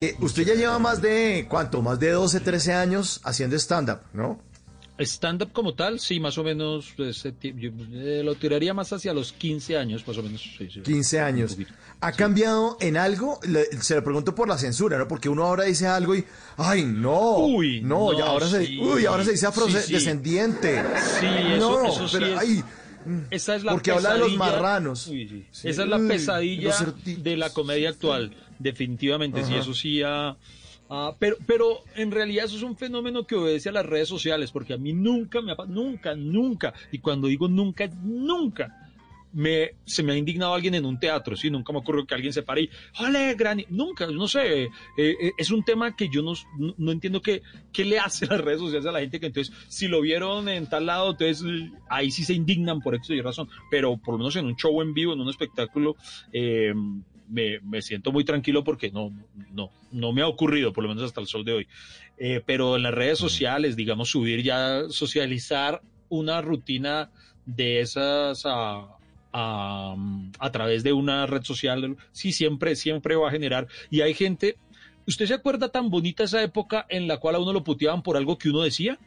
Eh, usted ya lleva más de, ¿cuánto? Más de 12, 13 años haciendo stand-up, ¿no? Stand-up como tal, sí, más o menos, pues, yo, eh, lo tiraría más hacia los 15 años, más o menos. Sí, sí, 15 años. ¿Ha cambiado en algo? Le- se lo pregunto por la censura, ¿no? Porque uno ahora dice algo y, ¡ay, no! Uy, no, no, ya ahora, se, uy, ahora se dice afrodescendiente. Sí, eso, no, eso sí pero, es- ay, Esa es la Porque habla de los marranos. Uy, sí. Sí. Esa es la pesadilla de la comedia actual, definitivamente, sí, Ajá. eso sí ha- ah, pero, pero en realidad eso es un fenómeno que obedece a las redes sociales, porque a mí nunca me ha nunca, nunca, y cuando digo nunca, nunca, me, se me ha indignado alguien en un teatro, sí, nunca me ocurrió que alguien se pare y, ¡ole, Granny! Nunca, no sé, eh, eh, es un tema que yo no, entiendo qué, le hace las redes sociales a la gente que entonces, si lo vieron en tal lado, entonces ahí sí se indignan por X y razón, pero por lo menos en un show en vivo, en un espectáculo, eh, me, siento muy tranquilo porque no, no, no me ha ocurrido, por lo menos hasta el sol de hoy. Pero en las redes sociales, digamos, subir ya, socializar una rutina de esas a, a, a través de una red social, sí, siempre, siempre va a generar. Y hay gente, ¿usted se acuerda tan bonita esa época en la cual a uno lo puteaban por algo que uno decía?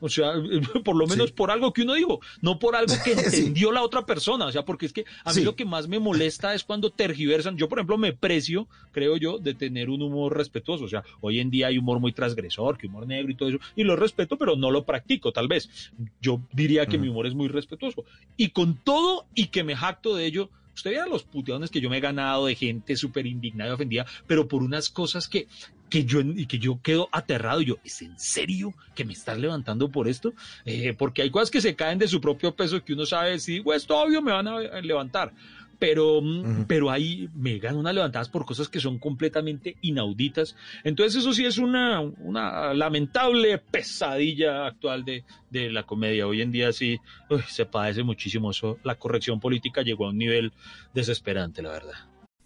O sea, por lo menos Sí. por algo que uno dijo, no por algo que Sí. entendió la otra persona. O sea, porque es que a mí Sí. lo que más me molesta es cuando tergiversan. Yo, por ejemplo, me precio, creo yo, de tener un humor respetuoso. O sea, hoy en día hay humor muy transgresor, que humor negro y todo eso, y lo respeto, pero no lo practico, tal vez. Yo diría que mi humor es muy respetuoso. Y con todo y que me jacto de ello, usted vea los puteones que yo me he ganado de gente súper indignada y ofendida, pero por unas cosas que, que yo y que yo quedo aterrado. Y yo, ¿es en serio que me estás levantando por esto? Eh, porque hay cosas que se caen de su propio peso que uno sabe, si digo esto, obvio, me van a a levantar. Pero, mm, pero ahí me gano unas levantadas por cosas que son completamente inauditas. Entonces eso sí es una, una lamentable pesadilla actual de, de la comedia. Hoy en día sí uy, se padece muchísimo eso. La corrección política llegó a un nivel desesperante, la verdad.